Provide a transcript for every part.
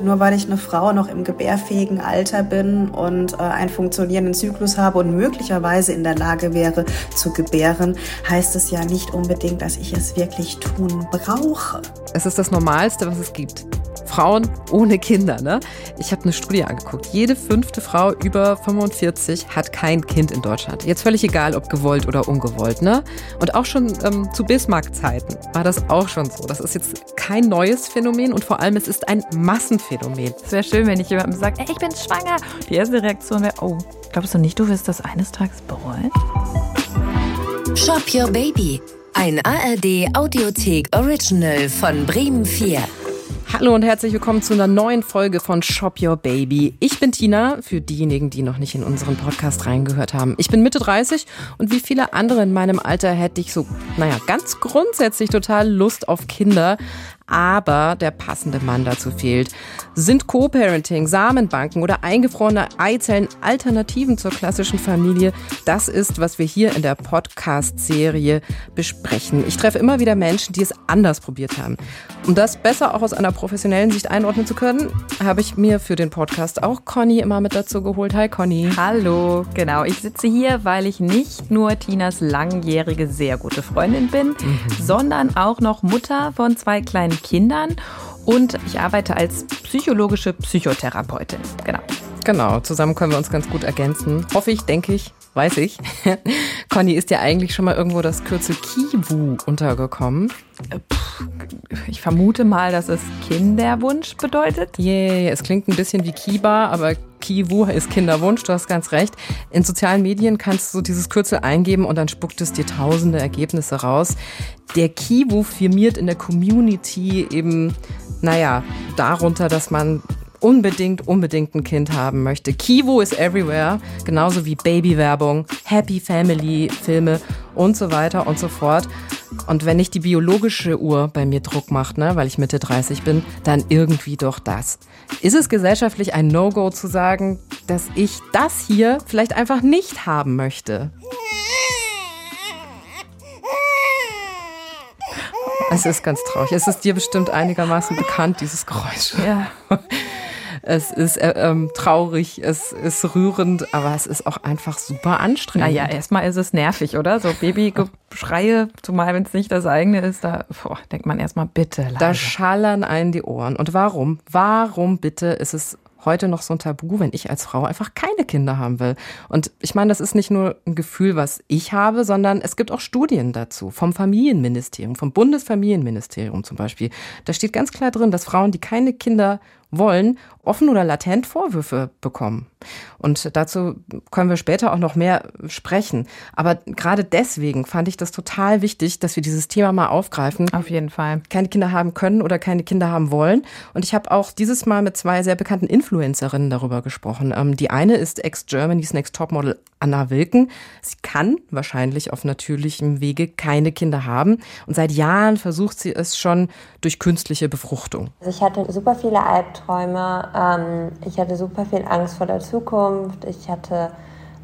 Nur weil ich eine Frau noch im gebärfähigen Alter bin und äh, einen funktionierenden Zyklus habe und möglicherweise in der Lage wäre zu gebären, heißt es ja nicht unbedingt, dass ich es wirklich tun brauche. Es ist das Normalste, was es gibt. Frauen ohne Kinder. Ne? Ich habe eine Studie angeguckt. Jede fünfte Frau über 45 hat kein Kind in Deutschland. Jetzt völlig egal, ob gewollt oder ungewollt. Ne? Und auch schon ähm, zu Bismarck-Zeiten war das auch schon so. Das ist jetzt kein neues Phänomen und vor allem es ist ein Massenphänomen. Es wäre schön, wenn ich jemandem sage, ey, ich bin schwanger. Die erste Reaktion wäre, oh, glaubst du nicht, du wirst das eines Tages bereuen? Shop Your Baby. Ein ARD Audiothek Original von Bremen 4. Hallo und herzlich willkommen zu einer neuen Folge von Shop Your Baby. Ich bin Tina, für diejenigen, die noch nicht in unseren Podcast reingehört haben. Ich bin Mitte 30 und wie viele andere in meinem Alter hätte ich so, naja, ganz grundsätzlich total Lust auf Kinder aber der passende Mann dazu fehlt. Sind Co-Parenting, Samenbanken oder eingefrorene Eizellen Alternativen zur klassischen Familie? Das ist, was wir hier in der Podcast-Serie besprechen. Ich treffe immer wieder Menschen, die es anders probiert haben. Um das besser auch aus einer professionellen Sicht einordnen zu können, habe ich mir für den Podcast auch Conny immer mit dazu geholt. Hi Conny. Hallo, genau. Ich sitze hier, weil ich nicht nur Tinas langjährige sehr gute Freundin bin, mhm. sondern auch noch Mutter von zwei kleinen Kindern und ich arbeite als psychologische Psychotherapeutin. Genau. Genau, zusammen können wir uns ganz gut ergänzen. Hoffe ich, denke ich, weiß ich. Conny, ist dir eigentlich schon mal irgendwo das Kürzel Kiwu untergekommen? Ich vermute mal, dass es Kinderwunsch bedeutet. Yeah, es klingt ein bisschen wie Kiba, aber Kiwu ist Kinderwunsch, du hast ganz recht. In sozialen Medien kannst du dieses Kürzel eingeben und dann spuckt es dir tausende Ergebnisse raus. Der Kiwu firmiert in der Community eben, naja, darunter, dass man unbedingt, unbedingt ein Kind haben möchte. Kivo is everywhere, genauso wie Babywerbung, Happy Family Filme und so weiter und so fort. Und wenn nicht die biologische Uhr bei mir Druck macht, ne, weil ich Mitte 30 bin, dann irgendwie doch das. Ist es gesellschaftlich ein No-Go zu sagen, dass ich das hier vielleicht einfach nicht haben möchte? Es ist ganz traurig. Es ist dir bestimmt einigermaßen bekannt, dieses Geräusch. Ja. Es ist äh, ähm, traurig, es ist rührend, aber es ist auch einfach super anstrengend. Naja, erstmal ist es nervig, oder? So Babygeschreie, zumal wenn es nicht das eigene ist, da boah, denkt man erstmal bitte. Leise. Da schallern einen die Ohren. Und warum? Warum bitte ist es heute noch so ein Tabu, wenn ich als Frau einfach keine Kinder haben will. Und ich meine, das ist nicht nur ein Gefühl, was ich habe, sondern es gibt auch Studien dazu vom Familienministerium, vom Bundesfamilienministerium zum Beispiel. Da steht ganz klar drin, dass Frauen, die keine Kinder wollen, offen oder latent Vorwürfe bekommen. Und dazu können wir später auch noch mehr sprechen. Aber gerade deswegen fand ich das total wichtig, dass wir dieses Thema mal aufgreifen. Auf jeden Fall. Keine Kinder haben können oder keine Kinder haben wollen. Und ich habe auch dieses Mal mit zwei sehr bekannten Influencerinnen darüber gesprochen. Ähm, die eine ist Ex-Germany's Next Topmodel Anna Wilken. Sie kann wahrscheinlich auf natürlichem Wege keine Kinder haben. Und seit Jahren versucht sie es schon durch künstliche Befruchtung. Also ich hatte super viele Albträume. Ähm, ich hatte super viel Angst vor der Zukunft. Ich hatte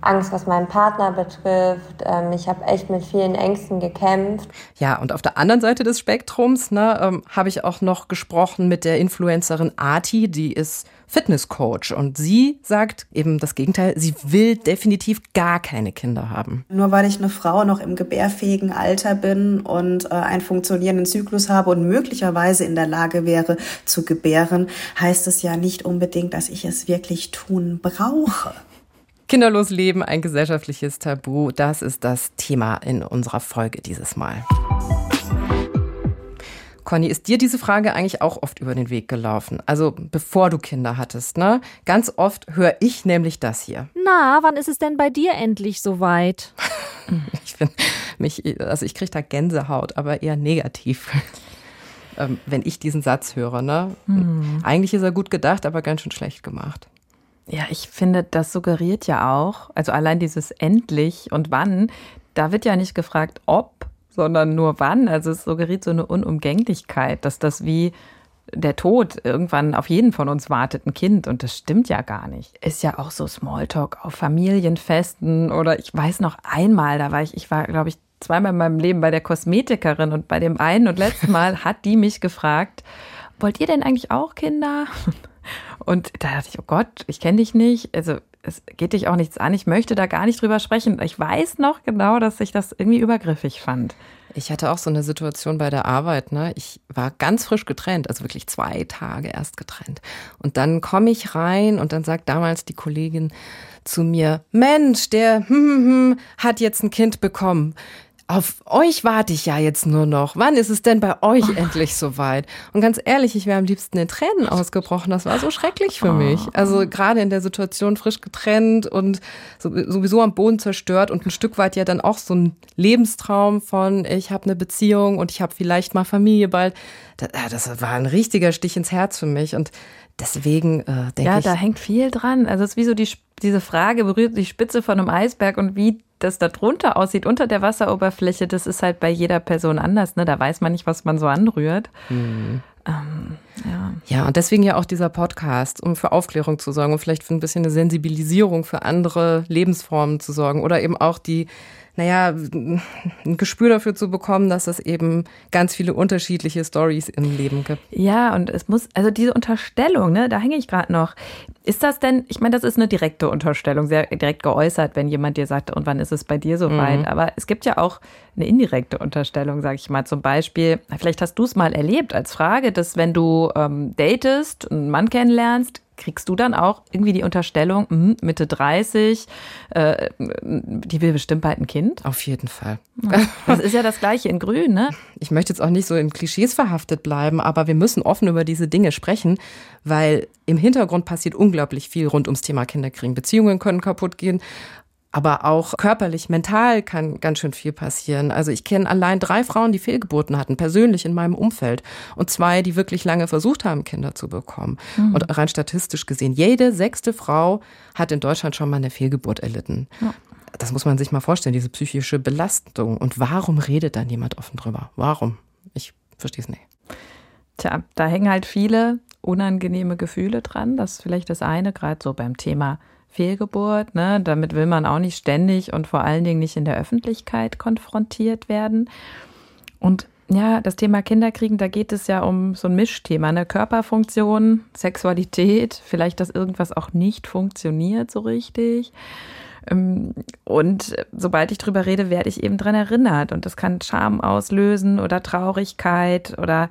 Angst, was meinen Partner betrifft. Ähm, ich habe echt mit vielen Ängsten gekämpft. Ja, und auf der anderen Seite des Spektrums ne, ähm, habe ich auch noch gesprochen mit der Influencerin Arti, die ist Fitnesscoach und sie sagt eben das Gegenteil, sie will definitiv gar keine Kinder haben. Nur weil ich eine Frau noch im gebärfähigen Alter bin und äh, einen funktionierenden Zyklus habe und möglicherweise in der Lage wäre zu gebären, heißt es ja nicht unbedingt, dass ich es wirklich tun brauche. Kinderlos Leben, ein gesellschaftliches Tabu, das ist das Thema in unserer Folge dieses Mal. Conny, ist dir diese Frage eigentlich auch oft über den Weg gelaufen? Also bevor du Kinder hattest, ne? Ganz oft höre ich nämlich das hier. Na, wann ist es denn bei dir endlich soweit? ich finde mich, also ich kriege da Gänsehaut, aber eher negativ. ähm, wenn ich diesen Satz höre, ne? Hm. Eigentlich ist er gut gedacht, aber ganz schön schlecht gemacht. Ja, ich finde, das suggeriert ja auch, also allein dieses endlich und wann, da wird ja nicht gefragt, ob, sondern nur wann. Also es suggeriert so eine Unumgänglichkeit, dass das wie der Tod irgendwann auf jeden von uns wartet, ein Kind. Und das stimmt ja gar nicht. Ist ja auch so Smalltalk auf Familienfesten oder ich weiß noch einmal, da war ich, ich war, glaube ich, zweimal in meinem Leben bei der Kosmetikerin und bei dem einen und letzten Mal hat die mich gefragt, wollt ihr denn eigentlich auch Kinder? Und da dachte ich, oh Gott, ich kenne dich nicht. Also es geht dich auch nichts an. Ich möchte da gar nicht drüber sprechen. Ich weiß noch genau, dass ich das irgendwie übergriffig fand. Ich hatte auch so eine Situation bei der Arbeit. Ne? Ich war ganz frisch getrennt, also wirklich zwei Tage erst getrennt. Und dann komme ich rein und dann sagt damals die Kollegin zu mir, Mensch, der hm, hm, hm, hat jetzt ein Kind bekommen auf euch warte ich ja jetzt nur noch. Wann ist es denn bei euch oh. endlich soweit? Und ganz ehrlich, ich wäre am liebsten in Tränen ausgebrochen. Das war so schrecklich für oh. mich. Also gerade in der Situation frisch getrennt und sowieso am Boden zerstört und ein Stück weit ja dann auch so ein Lebenstraum von ich habe eine Beziehung und ich habe vielleicht mal Familie bald. Das war ein richtiger Stich ins Herz für mich und deswegen äh, denke ja, ich. Ja, da hängt viel dran. Also es ist wie so die, diese Frage berührt die Spitze von einem Eisberg und wie das da drunter aussieht, unter der Wasseroberfläche, das ist halt bei jeder Person anders. Ne? Da weiß man nicht, was man so anrührt. Mhm. Ähm, ja. ja, und deswegen ja auch dieser Podcast, um für Aufklärung zu sorgen und vielleicht für ein bisschen eine Sensibilisierung für andere Lebensformen zu sorgen oder eben auch die naja, ein Gespür dafür zu bekommen, dass es eben ganz viele unterschiedliche Stories im Leben gibt. Ja, und es muss, also diese Unterstellung, ne, da hänge ich gerade noch. Ist das denn, ich meine, das ist eine direkte Unterstellung, sehr direkt geäußert, wenn jemand dir sagt, und wann ist es bei dir soweit? Mhm. Aber es gibt ja auch eine indirekte Unterstellung, sage ich mal. Zum Beispiel, vielleicht hast du es mal erlebt als Frage, dass wenn du ähm, datest, einen Mann kennenlernst, kriegst du dann auch irgendwie die Unterstellung, mh, Mitte 30, äh, die will bestimmt bald ein Kind? Auf jeden Fall. Das ist ja das Gleiche in Grün, ne? Ich möchte jetzt auch nicht so in Klischees verhaftet bleiben, aber wir müssen offen über diese Dinge sprechen, weil im Hintergrund passiert unglaublich viel rund ums Thema Kinderkriegen. Beziehungen können kaputt gehen aber auch körperlich, mental kann ganz schön viel passieren. Also ich kenne allein drei Frauen, die Fehlgeburten hatten, persönlich in meinem Umfeld. Und zwei, die wirklich lange versucht haben, Kinder zu bekommen. Mhm. Und rein statistisch gesehen, jede sechste Frau hat in Deutschland schon mal eine Fehlgeburt erlitten. Ja. Das muss man sich mal vorstellen, diese psychische Belastung. Und warum redet dann jemand offen drüber? Warum? Ich verstehe es nicht. Tja, da hängen halt viele unangenehme Gefühle dran. Das ist vielleicht das eine, gerade so beim Thema Fehlgeburt. Ne? Damit will man auch nicht ständig und vor allen Dingen nicht in der Öffentlichkeit konfrontiert werden. Und ja, das Thema Kinderkriegen, da geht es ja um so ein Mischthema, ne? Körperfunktion, Sexualität, vielleicht, dass irgendwas auch nicht funktioniert so richtig. Ähm, und sobald ich drüber rede, werde ich eben dran erinnert. Und das kann Scham auslösen oder Traurigkeit oder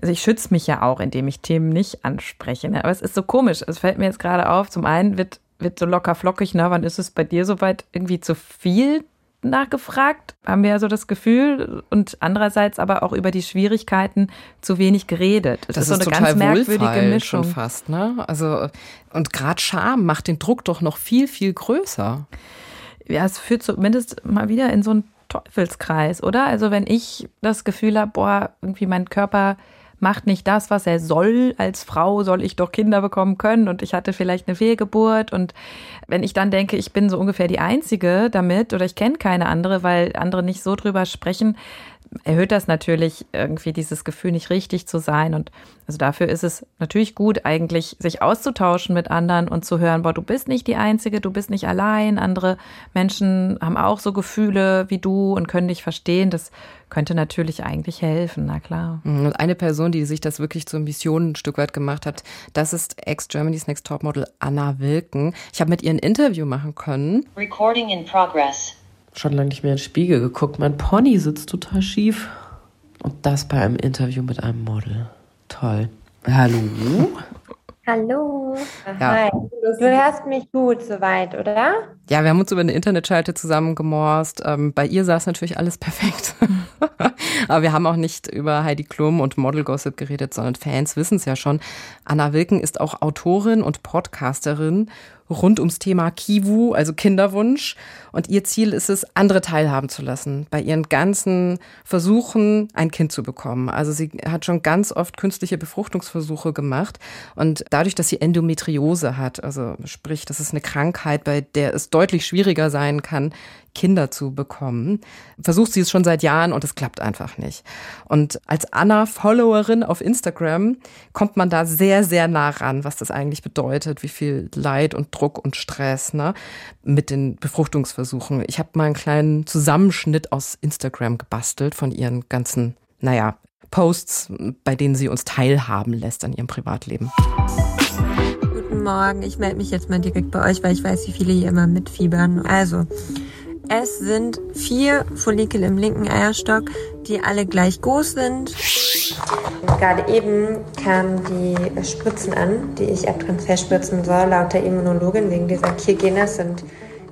also ich schütze mich ja auch, indem ich Themen nicht anspreche. Ne? Aber es ist so komisch. Es fällt mir jetzt gerade auf. Zum einen wird wird so locker flockig, na, wann ist es bei dir soweit irgendwie zu viel nachgefragt? Haben wir ja so das Gefühl und andererseits aber auch über die Schwierigkeiten zu wenig geredet. Das, das ist so eine ganz merkwürdige Mischung. Schon fast, ne? Also und gerade Scham macht den Druck doch noch viel viel größer. Ja, es führt zumindest mal wieder in so einen Teufelskreis, oder? Also wenn ich das Gefühl habe, boah, irgendwie mein Körper macht nicht das, was er soll. Als Frau soll ich doch Kinder bekommen können und ich hatte vielleicht eine Fehlgeburt. Und wenn ich dann denke, ich bin so ungefähr die Einzige damit oder ich kenne keine andere, weil andere nicht so drüber sprechen, erhöht das natürlich irgendwie dieses Gefühl, nicht richtig zu sein. Und also dafür ist es natürlich gut, eigentlich sich auszutauschen mit anderen und zu hören, boah, du bist nicht die Einzige, du bist nicht allein. Andere Menschen haben auch so Gefühle wie du und können dich verstehen. Das könnte natürlich eigentlich helfen, na klar. Mhm, und eine Person, die sich das wirklich zur Mission ein Stück weit gemacht hat, das ist Ex-Germany's Next Top Model Anna Wilken. Ich habe mit ihr ein Interview machen können. Recording in progress schon lange nicht mehr in den Spiegel geguckt. Mein Pony sitzt total schief. Und das bei einem Interview mit einem Model. Toll. Hallo. Hallo. Ja. Hi. Du hörst mich gut soweit, oder? Ja, wir haben uns über eine Internetschalte zusammengemorst. Ähm, bei ihr saß natürlich alles perfekt. Aber wir haben auch nicht über Heidi Klum und Model Gossip geredet, sondern Fans wissen es ja schon. Anna Wilken ist auch Autorin und Podcasterin rund ums Thema Kivu, also Kinderwunsch. Und ihr Ziel ist es, andere teilhaben zu lassen bei ihren ganzen Versuchen, ein Kind zu bekommen. Also sie hat schon ganz oft künstliche Befruchtungsversuche gemacht. Und dadurch, dass sie Endometriose hat, also sprich, das ist eine Krankheit, bei der es deutlich schwieriger sein kann, Kinder zu bekommen. Versucht sie es schon seit Jahren und es klappt einfach nicht. Und als Anna-Followerin auf Instagram kommt man da sehr, sehr nah ran, was das eigentlich bedeutet, wie viel Leid und Druck und Stress ne, mit den Befruchtungsversuchen. Ich habe mal einen kleinen Zusammenschnitt aus Instagram gebastelt von ihren ganzen, naja, Posts, bei denen sie uns teilhaben lässt an ihrem Privatleben. Guten Morgen. Ich melde mich jetzt mal direkt bei euch, weil ich weiß, wie viele hier immer mitfiebern. Also, es sind vier Follikel im linken Eierstock, die alle gleich groß sind. Gerade eben kamen die Spritzen an, die ich Abtransfer spritzen soll, laut der Immunologin wegen dieser Kirgenes sind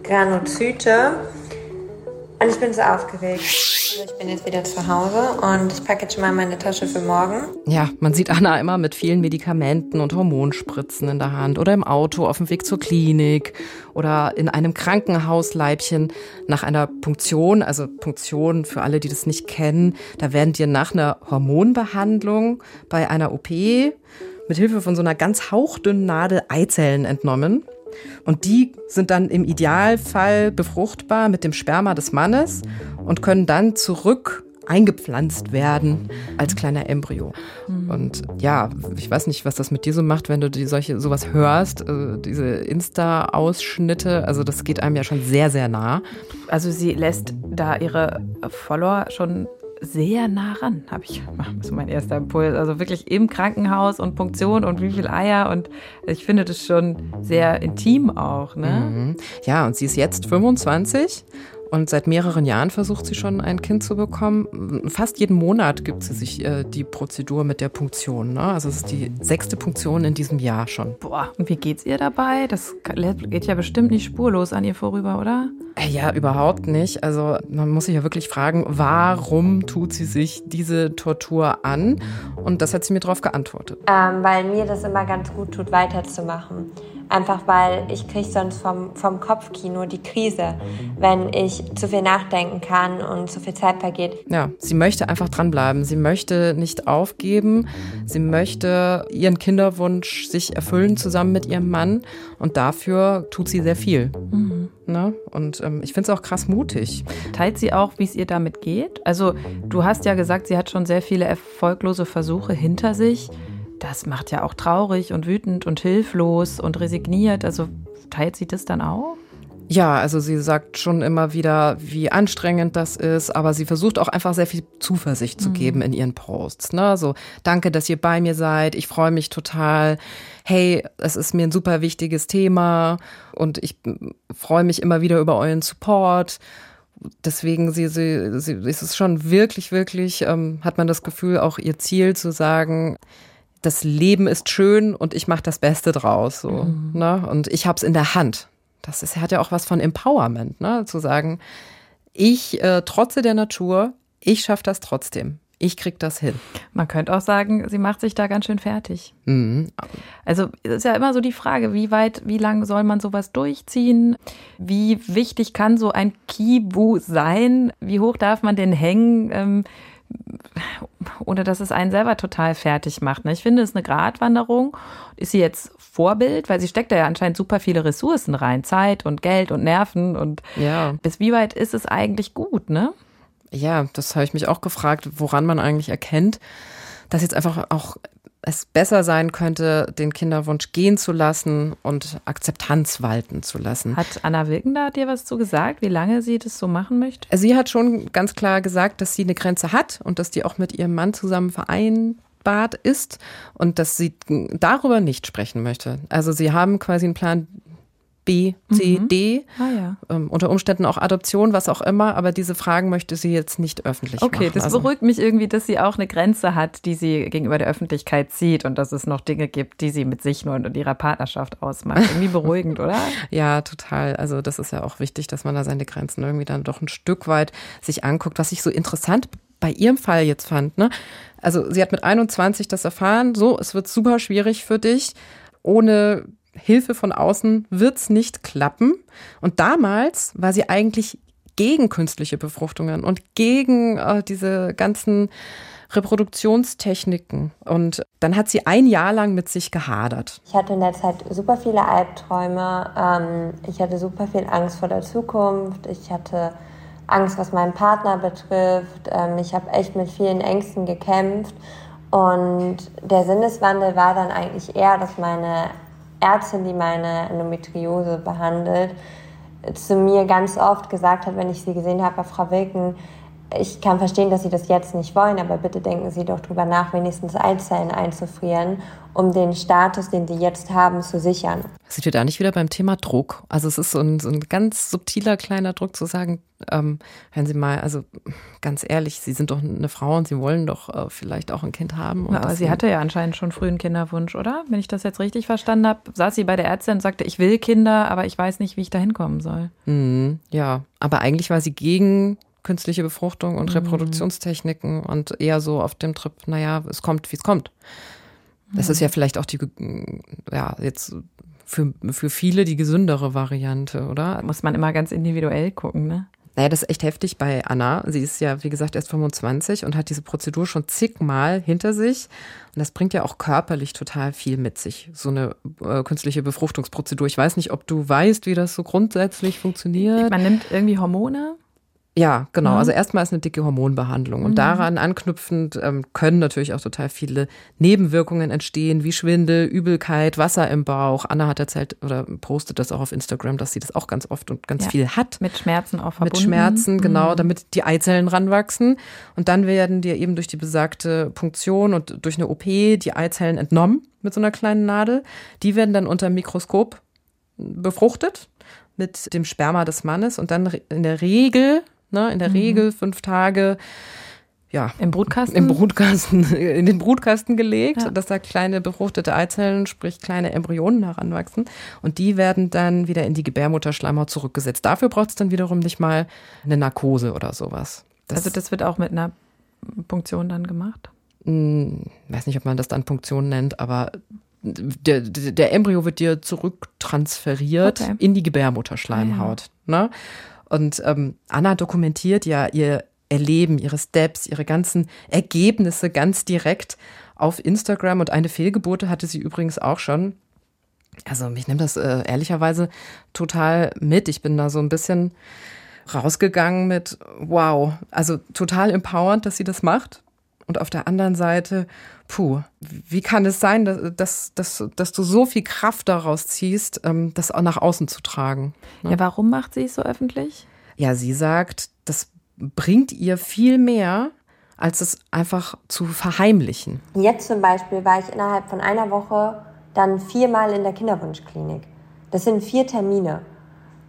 Granuzyte. Und ich bin so aufgeregt. Also ich bin jetzt wieder zu Hause und ich packe jetzt schon mal meine Tasche für morgen. Ja, man sieht Anna immer mit vielen Medikamenten und Hormonspritzen in der Hand oder im Auto auf dem Weg zur Klinik oder in einem Krankenhausleibchen nach einer Punktion. Also Punktion für alle, die das nicht kennen, da werden dir nach einer Hormonbehandlung bei einer OP mit Hilfe von so einer ganz hauchdünnen Nadel Eizellen entnommen. Und die sind dann im Idealfall befruchtbar mit dem Sperma des Mannes und können dann zurück eingepflanzt werden als kleiner Embryo. Mhm. Und ja, ich weiß nicht, was das mit dir so macht, wenn du die solche sowas hörst, äh, diese Insta-Ausschnitte. Also das geht einem ja schon sehr, sehr nah. Also sie lässt da ihre Follower schon sehr nah ran, habe ich. Ist mein erster Impuls. Also wirklich im Krankenhaus und Punktion und wie viel Eier. Und ich finde das schon sehr intim auch. Ne? Mhm. Ja, und sie ist jetzt 25 und seit mehreren Jahren versucht sie schon ein Kind zu bekommen. Fast jeden Monat gibt sie sich äh, die Prozedur mit der Punktion. Ne? Also es ist die sechste Punktion in diesem Jahr schon. Boah, und wie geht's ihr dabei? Das geht ja bestimmt nicht spurlos an ihr vorüber, oder? Äh, ja, überhaupt nicht. Also man muss sich ja wirklich fragen, warum tut sie sich diese Tortur an? Und das hat sie mir darauf geantwortet. Ähm, weil mir das immer ganz gut tut, weiterzumachen. Einfach weil ich kriege sonst vom, vom Kopfkino die Krise, wenn ich zu viel nachdenken kann und zu viel Zeit vergeht. Ja, sie möchte einfach dranbleiben. Sie möchte nicht aufgeben. Sie möchte ihren Kinderwunsch sich erfüllen zusammen mit ihrem Mann. Und dafür tut sie sehr viel. Mhm. Ne? Und ähm, ich finde es auch krass mutig. Teilt sie auch, wie es ihr damit geht? Also du hast ja gesagt, sie hat schon sehr viele erfolglose Versuche hinter sich das macht ja auch traurig und wütend und hilflos und resigniert. Also teilt sie das dann auch? Ja, also sie sagt schon immer wieder, wie anstrengend das ist, aber sie versucht auch einfach sehr viel Zuversicht zu mhm. geben in ihren Posts. Ne? So, danke, dass ihr bei mir seid, ich freue mich total. Hey, es ist mir ein super wichtiges Thema und ich freue mich immer wieder über euren Support. Deswegen sie, sie, sie ist es schon wirklich, wirklich, ähm, hat man das Gefühl, auch ihr Ziel zu sagen, das Leben ist schön und ich mache das Beste draus. So, mhm. ne? Und ich habe es in der Hand. Das ist, hat ja auch was von Empowerment, ne? zu sagen, ich äh, trotze der Natur, ich schaffe das trotzdem. Ich krieg das hin. Man könnte auch sagen, sie macht sich da ganz schön fertig. Mhm. Also ist ja immer so die Frage, wie weit, wie lang soll man sowas durchziehen? Wie wichtig kann so ein Kibu sein? Wie hoch darf man den hängen? Ähm, ohne dass es einen selber total fertig macht. Ne? Ich finde, es ist eine Gratwanderung. Ist sie jetzt Vorbild? Weil sie steckt da ja anscheinend super viele Ressourcen rein. Zeit und Geld und Nerven. Und ja. bis wie weit ist es eigentlich gut, ne? Ja, das habe ich mich auch gefragt, woran man eigentlich erkennt, dass jetzt einfach auch es besser sein könnte, den Kinderwunsch gehen zu lassen und Akzeptanz walten zu lassen. Hat Anna Wilkender dir was zu gesagt, wie lange sie das so machen möchte? Sie hat schon ganz klar gesagt, dass sie eine Grenze hat und dass die auch mit ihrem Mann zusammen vereinbart ist und dass sie darüber nicht sprechen möchte. Also sie haben quasi einen Plan, B, C, mhm. D. Ah, ja. ähm, unter Umständen auch Adoption, was auch immer, aber diese Fragen möchte sie jetzt nicht öffentlich okay, machen. Okay, das also. beruhigt mich irgendwie, dass sie auch eine Grenze hat, die sie gegenüber der Öffentlichkeit zieht und dass es noch Dinge gibt, die sie mit sich nur und ihrer Partnerschaft ausmacht. Irgendwie beruhigend, oder? Ja, total. Also das ist ja auch wichtig, dass man da seine Grenzen irgendwie dann doch ein Stück weit sich anguckt. Was ich so interessant bei ihrem Fall jetzt fand, ne? Also sie hat mit 21 das erfahren, so, es wird super schwierig für dich, ohne Hilfe von außen wird's nicht klappen. Und damals war sie eigentlich gegen künstliche Befruchtungen und gegen äh, diese ganzen Reproduktionstechniken. Und dann hat sie ein Jahr lang mit sich gehadert. Ich hatte in der Zeit super viele Albträume. Ähm, ich hatte super viel Angst vor der Zukunft. Ich hatte Angst, was meinen Partner betrifft. Ähm, ich habe echt mit vielen Ängsten gekämpft. Und der Sinneswandel war dann eigentlich eher, dass meine Ärztin, die meine Endometriose behandelt, zu mir ganz oft gesagt hat, wenn ich sie gesehen habe, Frau Wilken, ich kann verstehen, dass Sie das jetzt nicht wollen, aber bitte denken Sie doch drüber nach, wenigstens Eizellen einzufrieren, um den Status, den Sie jetzt haben, zu sichern. Sind wir da nicht wieder beim Thema Druck? Also es ist so ein, so ein ganz subtiler kleiner Druck zu sagen, ähm, hören Sie mal, also ganz ehrlich, Sie sind doch eine Frau und Sie wollen doch äh, vielleicht auch ein Kind haben. Ja, aber sie hatte ja anscheinend schon früh einen Kinderwunsch, oder? Wenn ich das jetzt richtig verstanden habe, saß sie bei der Ärztin und sagte, ich will Kinder, aber ich weiß nicht, wie ich da hinkommen soll. Mhm, ja, aber eigentlich war sie gegen künstliche Befruchtung und mhm. Reproduktionstechniken und eher so auf dem Trip, naja, es kommt, wie es kommt. Das ist ja mhm. vielleicht auch die, ja, jetzt für, für viele die gesündere Variante, oder? Muss man immer ganz individuell gucken, ne? Naja, das ist echt heftig bei Anna. Sie ist ja, wie gesagt, erst 25 und hat diese Prozedur schon zigmal hinter sich. Und das bringt ja auch körperlich total viel mit sich, so eine äh, künstliche Befruchtungsprozedur. Ich weiß nicht, ob du weißt, wie das so grundsätzlich funktioniert. Man nimmt irgendwie Hormone ja, genau. Mhm. Also erstmal ist eine dicke Hormonbehandlung. Und mhm. daran anknüpfend ähm, können natürlich auch total viele Nebenwirkungen entstehen, wie Schwindel, Übelkeit, Wasser im Bauch. Anna hat erzählt oder postet das auch auf Instagram, dass sie das auch ganz oft und ganz ja. viel hat. Mit Schmerzen auch verbunden. Mit Schmerzen, genau, mhm. damit die Eizellen ranwachsen. Und dann werden dir eben durch die besagte Punktion und durch eine OP die Eizellen entnommen mit so einer kleinen Nadel. Die werden dann unter dem Mikroskop befruchtet mit dem Sperma des Mannes und dann in der Regel Ne? In der mhm. Regel fünf Tage ja, im Brutkasten? Im Brutkasten, in den Brutkasten gelegt, ja. dass da kleine befruchtete Eizellen, sprich kleine Embryonen heranwachsen. Und die werden dann wieder in die Gebärmutterschleimhaut zurückgesetzt. Dafür braucht es dann wiederum nicht mal eine Narkose oder sowas. Das also das wird auch mit einer Punktion dann gemacht? Hm, weiß nicht, ob man das dann Punktion nennt, aber der, der Embryo wird dir zurücktransferiert okay. in die Gebärmutterschleimhaut. Ah, ja. Ne? Und ähm, Anna dokumentiert ja ihr Erleben, ihre Steps, ihre ganzen Ergebnisse ganz direkt auf Instagram. Und eine Fehlgebote hatte sie übrigens auch schon. Also mich nimmt das äh, ehrlicherweise total mit. Ich bin da so ein bisschen rausgegangen mit, wow, also total empowernd, dass sie das macht. Und auf der anderen Seite, puh, wie kann es sein, dass, dass, dass, dass du so viel Kraft daraus ziehst, ähm, das auch nach außen zu tragen? Ne? Ja, warum macht sie es so öffentlich? Ja, sie sagt, das bringt ihr viel mehr, als es einfach zu verheimlichen. Jetzt zum Beispiel war ich innerhalb von einer Woche dann viermal in der Kinderwunschklinik. Das sind vier Termine.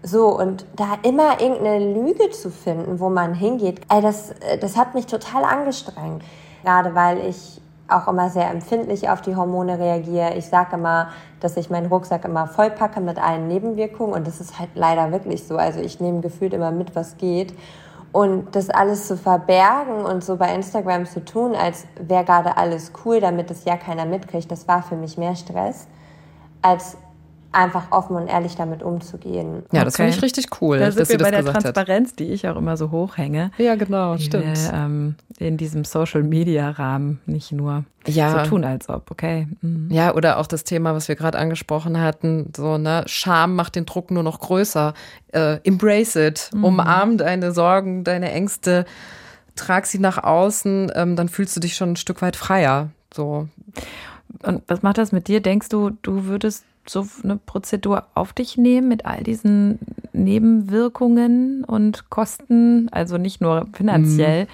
So, und da immer irgendeine Lüge zu finden, wo man hingeht, ey, das, das hat mich total angestrengt. Gerade weil ich auch immer sehr empfindlich auf die Hormone reagiere. Ich sage immer, dass ich meinen Rucksack immer vollpacke mit allen Nebenwirkungen und das ist halt leider wirklich so. Also ich nehme gefühlt immer mit, was geht. Und das alles zu verbergen und so bei Instagram zu tun, als wäre gerade alles cool, damit es ja keiner mitkriegt, das war für mich mehr Stress, als einfach offen und ehrlich damit umzugehen. Ja, das okay. finde ich richtig cool. Da sind wir bei der Transparenz, hat. die ich auch immer so hochhänge. Ja, genau, stimmt. Wir, ähm, in diesem Social-Media-Rahmen nicht nur ja. so tun, als ob, okay. Mhm. Ja, oder auch das Thema, was wir gerade angesprochen hatten, so, ne, Scham macht den Druck nur noch größer. Äh, embrace it, mhm. umarm deine Sorgen, deine Ängste, trag sie nach außen, ähm, dann fühlst du dich schon ein Stück weit freier. So. Und was macht das mit dir? Denkst du, du würdest so eine Prozedur auf dich nehmen mit all diesen Nebenwirkungen und Kosten, also nicht nur finanziell, mhm.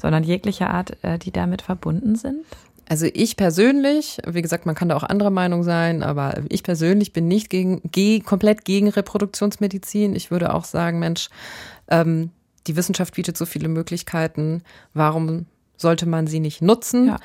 sondern jeglicher Art, äh, die damit verbunden sind? Also ich persönlich, wie gesagt, man kann da auch anderer Meinung sein, aber ich persönlich bin nicht gegen, ge, komplett gegen Reproduktionsmedizin. Ich würde auch sagen, Mensch, ähm, die Wissenschaft bietet so viele Möglichkeiten. Warum sollte man sie nicht nutzen? Ja.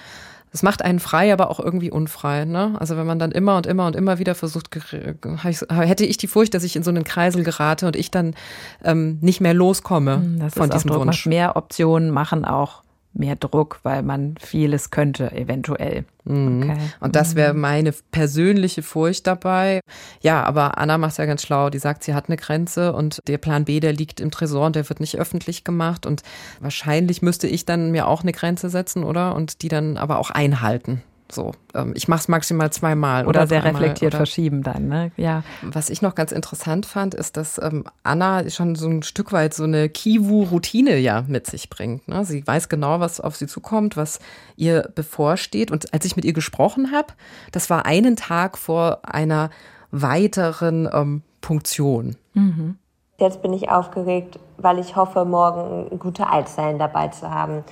Es macht einen frei, aber auch irgendwie unfrei. Ne? Also wenn man dann immer und immer und immer wieder versucht, hätte ich die Furcht, dass ich in so einen Kreisel gerate und ich dann ähm, nicht mehr loskomme hm, das von diesem Wunsch. Mehr Optionen machen auch mehr Druck, weil man vieles könnte, eventuell. Mhm. Okay. Und das wäre mhm. meine persönliche Furcht dabei. Ja, aber Anna macht es ja ganz schlau. Die sagt, sie hat eine Grenze und der Plan B, der liegt im Tresor und der wird nicht öffentlich gemacht. Und wahrscheinlich müsste ich dann mir auch eine Grenze setzen, oder? Und die dann aber auch einhalten. So, ähm, ich mache es maximal zweimal. Oder, oder sehr reflektiert oder verschieben dann, ne? Ja. Was ich noch ganz interessant fand, ist, dass ähm, Anna schon so ein Stück weit so eine Kiwu-Routine ja mit sich bringt. Ne? Sie weiß genau, was auf sie zukommt, was ihr bevorsteht. Und als ich mit ihr gesprochen habe, das war einen Tag vor einer weiteren ähm, Punktion. Mhm. Jetzt bin ich aufgeregt, weil ich hoffe, morgen gute Altzellen dabei zu haben.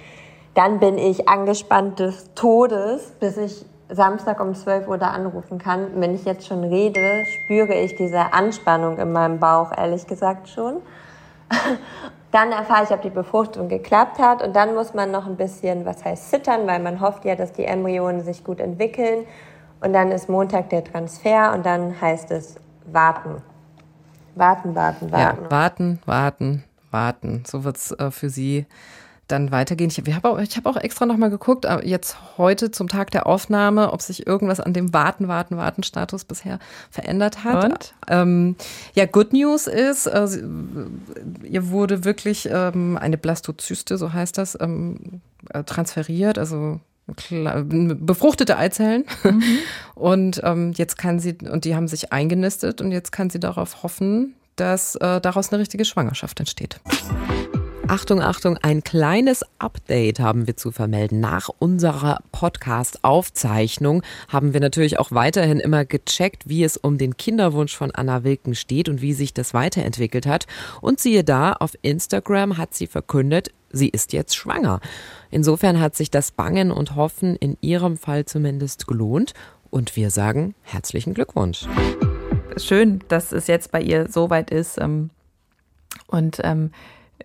Dann bin ich angespannt des Todes, bis ich Samstag um 12 Uhr da anrufen kann. Wenn ich jetzt schon rede, spüre ich diese Anspannung in meinem Bauch, ehrlich gesagt schon. Dann erfahre ich, ob die Befruchtung geklappt hat und dann muss man noch ein bisschen, was heißt zittern, weil man hofft ja, dass die Embryonen sich gut entwickeln. Und dann ist Montag der Transfer und dann heißt es warten. Warten, warten, warten. Ja, warten, warten, warten. So wird's äh, für Sie dann weitergehen. Ich habe auch, hab auch extra nochmal geguckt, äh, jetzt heute zum Tag der Aufnahme, ob sich irgendwas an dem Warten, Warten, Warten-Status bisher verändert hat. Und? Ähm, ja, Good News ist, äh, ihr wurde wirklich ähm, eine Blastozyste, so heißt das, ähm, äh, transferiert, also befruchtete Eizellen. Mhm. Und ähm, jetzt kann sie, und die haben sich eingenistet und jetzt kann sie darauf hoffen, dass äh, daraus eine richtige Schwangerschaft entsteht. Achtung, Achtung, ein kleines Update haben wir zu vermelden. Nach unserer Podcast-Aufzeichnung haben wir natürlich auch weiterhin immer gecheckt, wie es um den Kinderwunsch von Anna Wilken steht und wie sich das weiterentwickelt hat. Und siehe da, auf Instagram hat sie verkündet, sie ist jetzt schwanger. Insofern hat sich das Bangen und Hoffen in ihrem Fall zumindest gelohnt. Und wir sagen herzlichen Glückwunsch. Schön, dass es jetzt bei ihr so weit ist. Ähm, und ähm,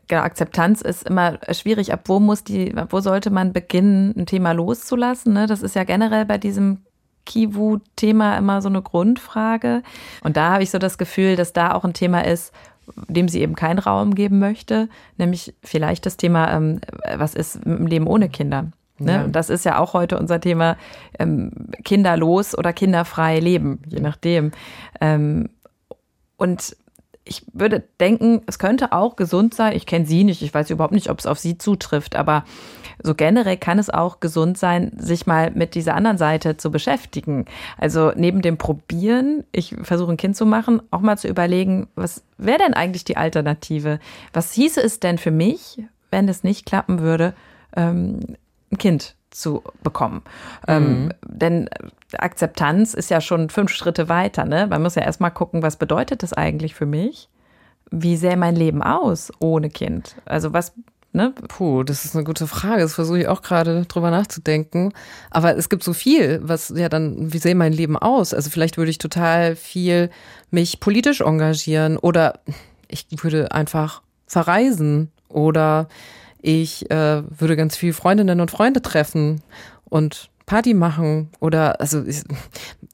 genau, Akzeptanz ist immer schwierig. Ab wo muss die, wo sollte man beginnen, ein Thema loszulassen? Ne? Das ist ja generell bei diesem Kiwu-Thema immer so eine Grundfrage. Und da habe ich so das Gefühl, dass da auch ein Thema ist, dem sie eben keinen Raum geben möchte, nämlich vielleicht das Thema, ähm, was ist im Leben ohne Kinder? Ne? Ja. Das ist ja auch heute unser Thema, ähm, kinderlos oder kinderfrei leben, je nachdem. Ähm, und ich würde denken, es könnte auch gesund sein. Ich kenne sie nicht, ich weiß überhaupt nicht, ob es auf sie zutrifft, aber so generell kann es auch gesund sein, sich mal mit dieser anderen Seite zu beschäftigen. Also neben dem Probieren, ich versuche ein Kind zu machen, auch mal zu überlegen, was wäre denn eigentlich die Alternative? Was hieße es denn für mich, wenn es nicht klappen würde, ähm, ein Kind zu bekommen. Ähm, mhm. Ähm, denn Akzeptanz ist ja schon fünf Schritte weiter. Ne? Man muss ja erstmal gucken, was bedeutet das eigentlich für mich? Wie sähe mein Leben aus ohne Kind? Also was Ne? Puh, das ist eine gute Frage. Das versuche ich auch gerade drüber nachzudenken. Aber es gibt so viel, was ja dann, wie sähe mein Leben aus? Also vielleicht würde ich total viel mich politisch engagieren oder ich würde einfach verreisen oder ich äh, würde ganz viel Freundinnen und Freunde treffen und Party machen oder also ich,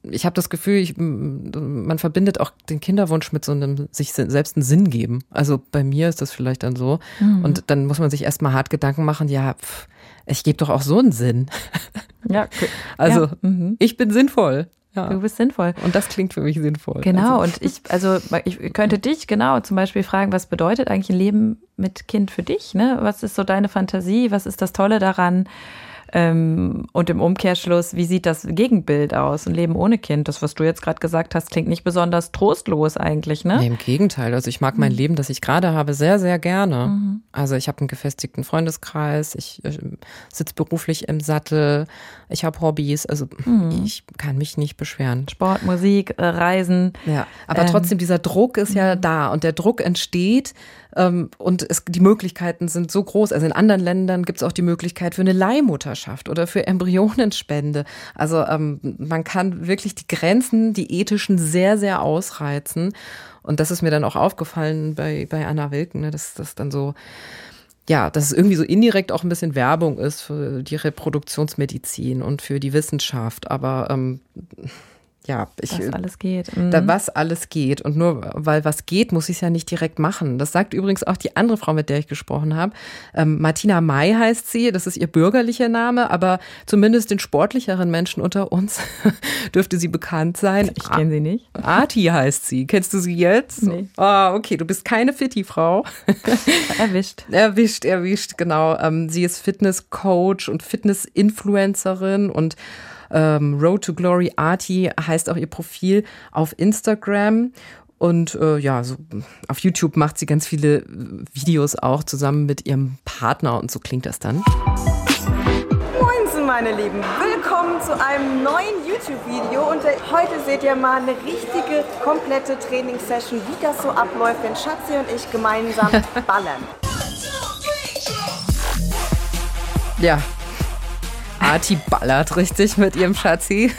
ich habe das Gefühl, ich, man verbindet auch den Kinderwunsch mit so einem sich selbst einen Sinn geben. Also bei mir ist das vielleicht dann so mhm. und dann muss man sich erstmal hart Gedanken machen, ja, pff, ich gebe doch auch so einen Sinn. Ja, also ja. Mhm. ich bin sinnvoll. Ja. Du bist sinnvoll. Und das klingt für mich sinnvoll. Genau. Also. Und ich, also ich könnte dich genau zum Beispiel fragen, was bedeutet eigentlich ein Leben mit Kind für dich? Ne? Was ist so deine Fantasie? Was ist das Tolle daran? Ähm, und im Umkehrschluss, wie sieht das Gegenbild aus? Ein Leben ohne Kind, das, was du jetzt gerade gesagt hast, klingt nicht besonders trostlos eigentlich, ne? Nee, im Gegenteil. Also ich mag mein mhm. Leben, das ich gerade habe, sehr, sehr gerne. Mhm. Also ich habe einen gefestigten Freundeskreis, ich äh, sitze beruflich im Sattel, ich habe Hobbys, also mhm. ich kann mich nicht beschweren. Sport, Musik, äh, Reisen. Ja, aber ähm, trotzdem, dieser Druck ist ja mhm. da und der Druck entsteht, und es, die Möglichkeiten sind so groß. Also in anderen Ländern gibt es auch die Möglichkeit für eine Leihmutterschaft oder für Embryonenspende. Also ähm, man kann wirklich die Grenzen, die ethischen, sehr, sehr ausreizen. Und das ist mir dann auch aufgefallen bei, bei Anna Wilken, ne, dass das dann so ja, dass es irgendwie so indirekt auch ein bisschen Werbung ist für die Reproduktionsmedizin und für die Wissenschaft. Aber ähm, ja, ich, was alles geht. Mhm. Da, was alles geht. Und nur weil was geht, muss ich es ja nicht direkt machen. Das sagt übrigens auch die andere Frau, mit der ich gesprochen habe. Ähm, Martina May heißt sie, das ist ihr bürgerlicher Name, aber zumindest den sportlicheren Menschen unter uns dürfte sie bekannt sein. Ich kenne sie nicht. Arti heißt sie. Kennst du sie jetzt? Nee. Ah, okay, du bist keine Fitti-Frau. erwischt. Erwischt, erwischt, genau. Ähm, sie ist Fitness-Coach und Fitness-Influencerin und ähm, Road to Glory Arty heißt auch ihr Profil auf Instagram. Und äh, ja, so auf YouTube macht sie ganz viele Videos auch zusammen mit ihrem Partner und so klingt das dann. Moinsen, meine Lieben. Willkommen willkommen zu einem neuen YouTube-Video und äh, heute seht ihr mal eine richtige, komplette Trainingssession, wie das so abläuft, wenn Schatzi und ich gemeinsam ballern. Ja, Arti ballert richtig mit ihrem Schatzi.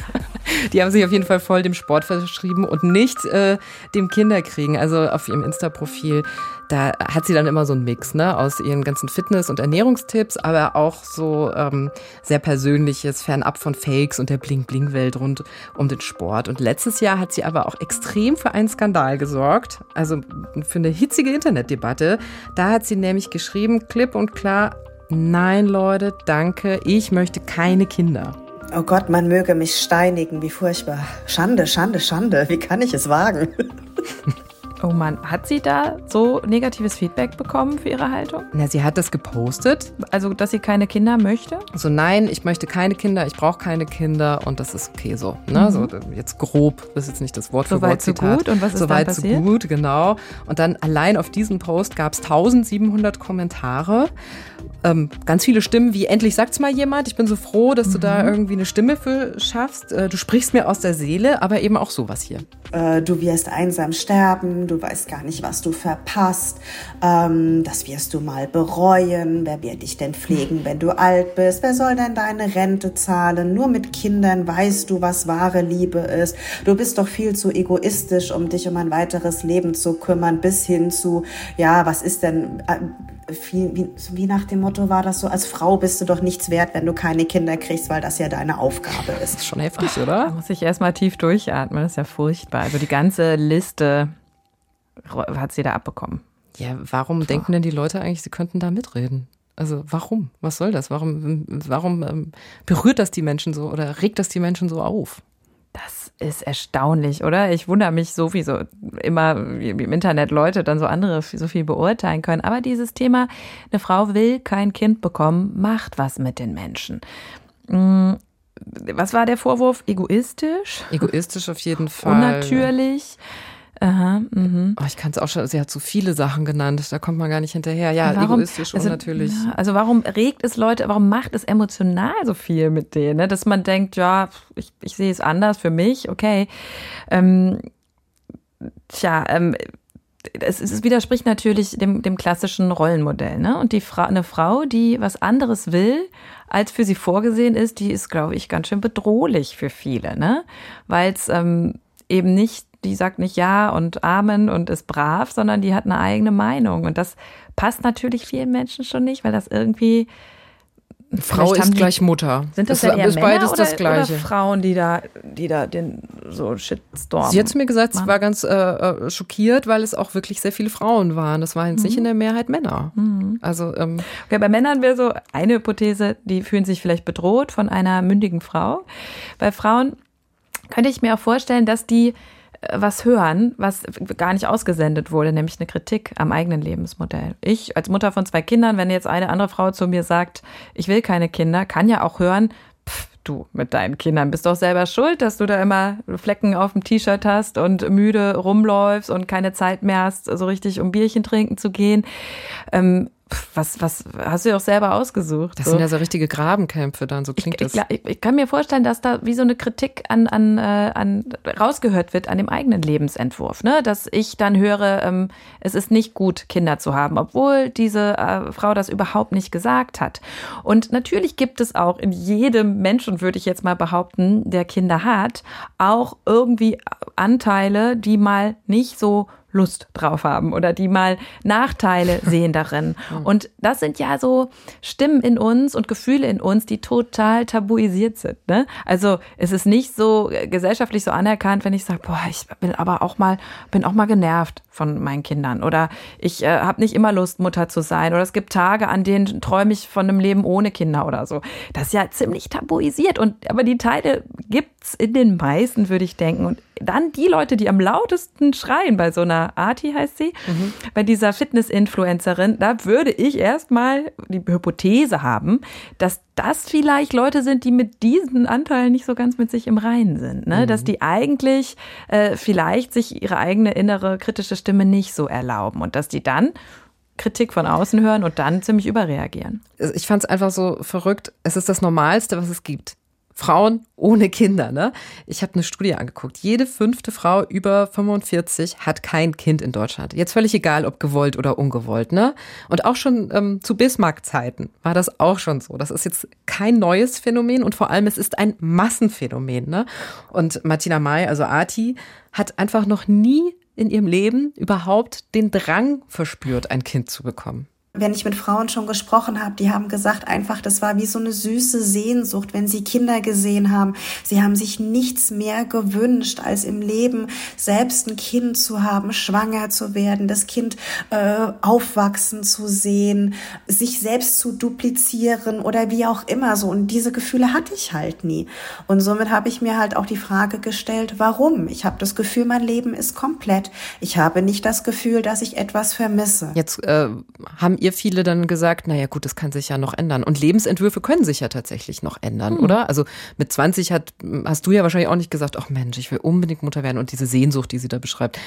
Die haben sich auf jeden Fall voll dem Sport verschrieben und nicht äh, dem Kinderkriegen. Also auf ihrem Insta-Profil, da hat sie dann immer so einen Mix ne, aus ihren ganzen Fitness- und Ernährungstipps, aber auch so ähm, sehr Persönliches, fernab von Fakes und der Bling-Bling-Welt rund um den Sport. Und letztes Jahr hat sie aber auch extrem für einen Skandal gesorgt, also für eine hitzige Internetdebatte. Da hat sie nämlich geschrieben, klipp und klar, nein Leute, danke, ich möchte keine Kinder. Oh Gott, man möge mich steinigen, wie furchtbar. Schande, Schande, Schande, wie kann ich es wagen? Oh Mann, hat sie da so negatives Feedback bekommen für ihre Haltung? Na, sie hat das gepostet. Also, dass sie keine Kinder möchte? So, nein, ich möchte keine Kinder, ich brauche keine Kinder und das ist okay so. Ne? Mhm. So jetzt grob, das ist jetzt nicht das Wort für So weit, Wort so Zitat. gut. Und was ist so dann weit, passiert? so gut, genau. Und dann allein auf diesen Post gab es 1700 Kommentare. Ähm, ganz viele Stimmen wie endlich sagt's mal jemand. Ich bin so froh, dass du Mhm. da irgendwie eine Stimme für schaffst. Äh, du sprichst mir aus der Seele, aber eben auch sowas hier. Äh, du wirst einsam sterben, du weißt gar nicht, was du verpasst. Ähm, das wirst du mal bereuen. Wer wird dich denn pflegen, wenn du alt bist? Wer soll denn deine Rente zahlen? Nur mit Kindern weißt du, was wahre Liebe ist. Du bist doch viel zu egoistisch, um dich um ein weiteres Leben zu kümmern, bis hin zu, ja, was ist denn, äh, viel, wie, wie nach dem Motto war das so, als Frau bist du doch nichts wert, wenn du keine Kinder kriegst, weil das ja deine Aufgabe ist. Ist schon heftig, Da oder? muss ich erstmal tief durchatmen. Das ist ja furchtbar. Also, die ganze Liste hat sie da abbekommen. Ja, warum denken denn die Leute eigentlich, sie könnten da mitreden? Also warum? Was soll das? Warum, warum ähm, berührt das die Menschen so oder regt das die Menschen so auf? Das ist erstaunlich, oder? Ich wundere mich immer, wie im Internet Leute dann so andere so viel beurteilen können. Aber dieses Thema, eine Frau will kein Kind bekommen, macht was mit den Menschen. Mm, Was war der Vorwurf? Egoistisch? Egoistisch auf jeden Fall. Unnatürlich? Aha, mhm. Oh, ich kann es auch schon, sie hat so viele Sachen genannt, da kommt man gar nicht hinterher. Ja, Warum- egoistisch, also, unnatürlich. Ja, also warum regt es Leute, warum macht es emotional so viel mit denen, ne? dass man denkt, ja, ich, ich sehe es anders für mich, okay. Ähm, tja, ähm, es, es widerspricht natürlich dem, dem klassischen Rollenmodell. Ne? Und die Fra eine Frau, die was anderes will, als für sie vorgesehen ist, die ist, glaube ich, ganz schön bedrohlich für viele. Ne? Weil es ähm, eben nicht, die sagt nicht Ja und Amen und ist brav, sondern die hat eine eigene Meinung. Und das passt natürlich vielen Menschen schon nicht, weil das irgendwie Frau ist die- gleich Mutter. sind das, das ja eher ist Männer beides oder, das Gleiche. oder Frauen, die da, die da den so Shitstorm. Sie hat zu mir gesagt, sie machen? war ganz äh, äh, schockiert, weil es auch wirklich sehr viele Frauen waren. Das waren jetzt Mhm. nicht in der Mehrheit Männer. Also ähm, Okay, bei Männern wäre so eine Hypothese, die fühlen sich vielleicht bedroht von einer mündigen Frau. Bei Frauen könnte ich mir auch vorstellen, dass die was hören, was gar nicht ausgesendet wurde, nämlich eine Kritik am eigenen Lebensmodell. Ich als Mutter von zwei Kindern, wenn jetzt eine andere Frau zu mir sagt, ich will keine Kinder, kann ja auch hören, pff, du mit deinen Kindern bist doch selber schuld, dass du da immer Flecken auf dem T-Shirt hast und müde rumläufst und keine Zeit mehr hast, so richtig um Bierchen trinken zu gehen. Ähm, was, was hast du dir auch selber ausgesucht? das so. sind ja so richtige Grabenkämpfe dann, so klingt Ich, das. ich, ich kann mir vorstellen, dass da wie so eine Kritik an, an, äh, an rausgehört wird an dem eigenen Lebensentwurf. Ne? Dass ich dann höre, ähm, es ist nicht gut, Kinder zu haben, obwohl diese äh, Frau das überhaupt nicht gesagt hat. Und natürlich gibt es auch in jedem Menschen, würde ich jetzt mal behaupten, der Kinder hat, auch irgendwie Anteile, die mal nicht so Lust drauf haben oder die mal Nachteile sehen darin. Und das sind ja so Stimmen in uns und Gefühle in uns, die total tabuisiert sind. Ne? Also es ist nicht so äh, gesellschaftlich so anerkannt, wenn ich sage, boah, ich bin aber auch mal, bin auch mal genervt von meinen Kindern oder ich äh, habe nicht immer Lust, Mutter zu sein oder es gibt Tage, an denen träume ich von einem Leben ohne Kinder oder so. Das ist ja ziemlich tabuisiert und aber die Teile gibt's in den meisten, würde ich denken. Und dann die Leute, die am lautesten schreien bei so einer Arti heißt sie, bei dieser Fitness-Influencerin, da würde ich erstmal die Hypothese haben, dass das vielleicht Leute sind, die mit diesen Anteilen nicht so ganz mit sich im Reinen sind. Ne? Dass die eigentlich äh, vielleicht sich ihre eigene innere kritische Stimme nicht so erlauben und dass die dann Kritik von außen hören und dann ziemlich überreagieren. Ich fand es einfach so verrückt. Es ist das Normalste, was es gibt. Frauen ohne Kinder, ne? Ich habe eine Studie angeguckt. Jede fünfte Frau über 45 hat kein Kind in Deutschland. Jetzt völlig egal, ob gewollt oder ungewollt, ne? Und auch schon ähm, zu Bismarck-Zeiten war das auch schon so. Das ist jetzt kein neues Phänomen und vor allem es ist ein Massenphänomen, ne? Und Martina May, also Arti, hat einfach noch nie in ihrem Leben überhaupt den Drang verspürt, ein Kind zu bekommen wenn ich mit Frauen schon gesprochen habe, die haben gesagt, einfach, das war wie so eine süße Sehnsucht, wenn sie Kinder gesehen haben. Sie haben sich nichts mehr gewünscht, als im Leben selbst ein Kind zu haben, schwanger zu werden, das Kind äh, aufwachsen zu sehen, sich selbst zu duplizieren oder wie auch immer so. Und diese Gefühle hatte ich halt nie. Und somit habe ich mir halt auch die Frage gestellt, warum? Ich habe das Gefühl, mein Leben ist komplett. Ich habe nicht das Gefühl, dass ich etwas vermisse. Jetzt äh, haben ihr viele dann gesagt, naja gut, das kann sich ja noch ändern. Und Lebensentwürfe können sich ja tatsächlich noch ändern, hm. oder? Also mit 20 hat, hast du ja wahrscheinlich auch nicht gesagt, ach Mensch, ich will unbedingt Mutter werden und diese Sehnsucht, die sie da beschreibt.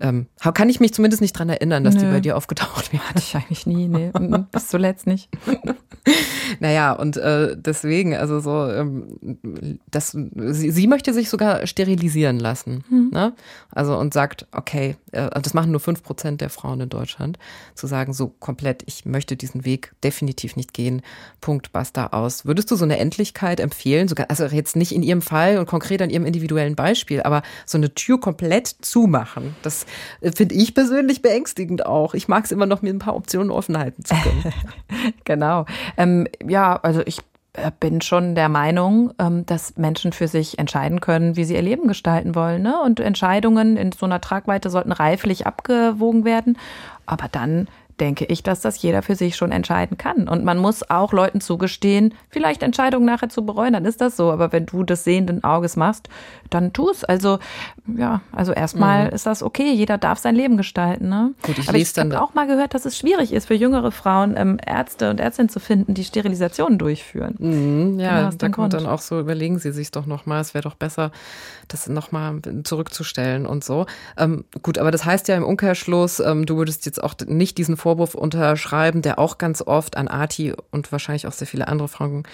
Ähm, kann ich mich zumindest nicht dran erinnern, dass Nö. die bei dir aufgetaucht wäre. Hatte ich eigentlich nie, nee. Bis zuletzt nicht. naja, und äh, deswegen, also so, ähm, das, sie, sie möchte sich sogar sterilisieren lassen. Hm. Ne? Also und sagt, okay, äh, das machen nur fünf Prozent der Frauen in Deutschland, zu sagen, so komplett, ich möchte diesen Weg definitiv nicht gehen. Punkt, basta aus. Würdest du so eine Endlichkeit empfehlen? Sogar, also jetzt nicht in ihrem Fall und konkret an ihrem individuellen Beispiel, aber so eine Tür komplett zumachen. Das finde ich persönlich beängstigend auch. Ich mag es immer noch, mir ein paar Optionen offen halten zu können. genau. Ähm, ja, also ich äh, bin schon der Meinung, ähm, dass Menschen für sich entscheiden können, wie sie ihr Leben gestalten wollen. Ne? Und Entscheidungen in so einer Tragweite sollten reiflich abgewogen werden. Aber dann denke ich, dass das jeder für sich schon entscheiden kann. Und man muss auch Leuten zugestehen, vielleicht Entscheidungen nachher zu bereuen, dann ist das so. Aber wenn du das sehenden Auges machst, dann tu es. Also, ja, also erstmal mhm. ist das okay. Jeder darf sein Leben gestalten. Ne? Gut, ich Aber ich habe auch mal gehört, dass es schwierig ist für jüngere Frauen, ähm, Ärzte und Ärztinnen zu finden, die Sterilisationen durchführen. Mhm, ja, genau, da kommt dann auch so, überlegen Sie sich doch nochmal, es wäre doch besser, das nochmal zurückzustellen und so. Ähm, gut, aber das heißt ja im Umkehrschluss, ähm, du würdest jetzt auch nicht diesen Vorwurf unterschreiben, der auch ganz oft an Arti und wahrscheinlich auch sehr viele andere Frauen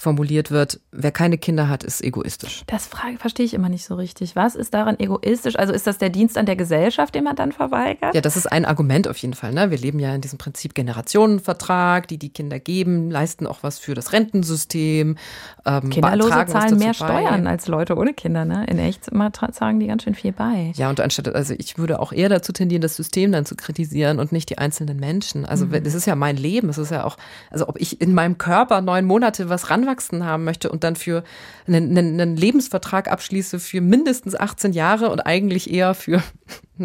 formuliert wird. Wer keine Kinder hat, ist egoistisch. Das frage, verstehe ich immer nicht so richtig. Was ist daran egoistisch? Also ist das der Dienst an der Gesellschaft, den man dann verweigert? Ja, das ist ein Argument auf jeden Fall. Ne? Wir leben ja in diesem Prinzip Generationenvertrag, die die Kinder geben, leisten auch was für das Rentensystem. Ähm, Kinderlose zahlen mehr bei. Steuern als Leute ohne Kinder. Ne? In echt zahlen die ganz schön viel bei. Ja, und anstatt, also ich würde auch eher dazu tendieren, das System dann zu kritisieren und nicht die einzelnen Menschen. Also mhm. das ist ja mein Leben. Es ist ja auch, also ob ich in meinem Körper neun Monate was ranwachsen haben möchte und dann für einen, einen, einen Lebensvertrag abschließe für mindestens 18 Jahre und eigentlich eher für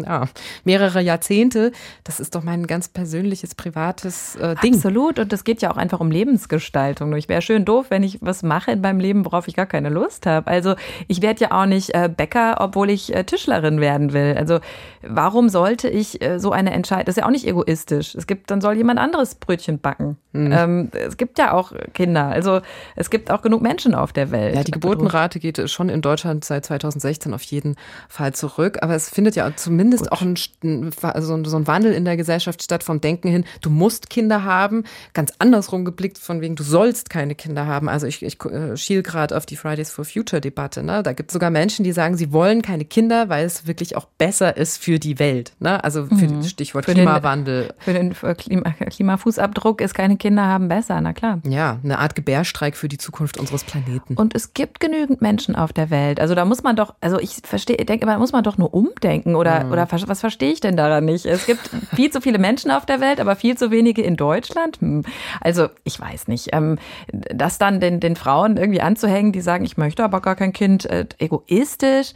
ja, mehrere Jahrzehnte, das ist doch mein ganz persönliches, privates äh, Ding. Absolut. Und es geht ja auch einfach um Lebensgestaltung. Ich wäre schön doof, wenn ich was mache in meinem Leben, worauf ich gar keine Lust habe. Also ich werde ja auch nicht äh, Bäcker, obwohl ich äh, Tischlerin werden will. Also warum sollte ich äh, so eine Entscheidung, das ist ja auch nicht egoistisch. Es gibt, dann soll jemand anderes Brötchen backen. Mhm. Ähm, es gibt ja auch Kinder. Also es gibt auch genug Menschen auf der Welt. Ja, die Geburtenrate geht schon in Deutschland seit 2016 auf jeden Fall zurück. Aber es findet ja zumindest zumindest Gut. auch ein, also so ein Wandel in der Gesellschaft statt vom Denken hin, du musst Kinder haben, ganz andersrum geblickt von wegen, du sollst keine Kinder haben. Also ich, ich äh, schiel gerade auf die Fridays for Future Debatte. Ne? Da gibt es sogar Menschen, die sagen, sie wollen keine Kinder, weil es wirklich auch besser ist für die Welt. Ne? Also für mhm. Stichwort für Klimawandel. Den, für den für Klima, Klimafußabdruck ist keine Kinder haben besser, na klar. Ja, eine Art Gebärstreik für die Zukunft unseres Planeten. Und es gibt genügend Menschen auf der Welt. Also da muss man doch, also ich verstehe, denke, da muss man doch nur umdenken oder, mhm. Oder was verstehe ich denn daran nicht? Es gibt viel zu viele Menschen auf der Welt, aber viel zu wenige in Deutschland. Hm. Also ich weiß nicht. Ähm, das dann den, den Frauen irgendwie anzuhängen, die sagen, ich möchte aber gar kein Kind, äh, egoistisch.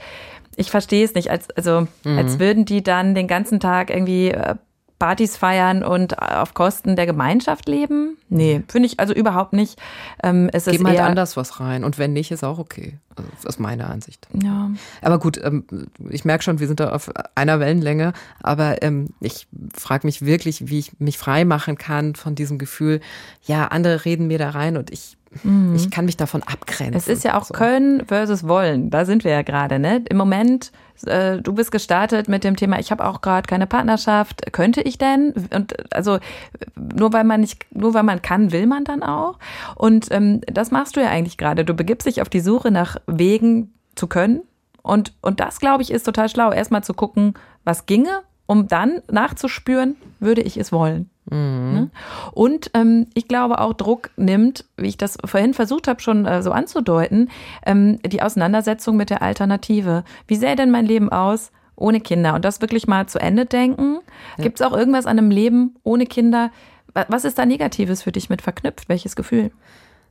Ich verstehe es nicht. Als, also mhm. als würden die dann den ganzen Tag irgendwie äh, Partys feiern und auf Kosten der Gemeinschaft leben? Nee, finde ich also überhaupt nicht. Ähm, es Geben ist halt anders was rein und wenn nicht, ist auch okay. Das ist meine Ansicht. Ja. Aber gut, ähm, ich merke schon, wir sind da auf einer Wellenlänge, aber ähm, ich frage mich wirklich, wie ich mich frei machen kann von diesem Gefühl, ja, andere reden mir da rein und ich Mhm. Ich kann mich davon abgrenzen. Es ist ja auch so. Können versus Wollen. Da sind wir ja gerade. Ne? Im Moment, äh, du bist gestartet mit dem Thema, ich habe auch gerade keine Partnerschaft. Könnte ich denn? Und also nur weil man nicht, nur weil man kann, will man dann auch. Und ähm, das machst du ja eigentlich gerade. Du begibst dich auf die Suche nach Wegen zu können. Und, und das, glaube ich, ist total schlau. Erstmal zu gucken, was ginge, um dann nachzuspüren, würde ich es wollen. Mhm. Ne? Und ähm, ich glaube auch Druck nimmt, wie ich das vorhin versucht habe schon äh, so anzudeuten, ähm, die Auseinandersetzung mit der Alternative. Wie sähe denn mein Leben aus ohne Kinder? Und das wirklich mal zu Ende denken. Ja. Gibt es auch irgendwas an einem Leben ohne Kinder? Was ist da Negatives für dich mit verknüpft? Welches Gefühl?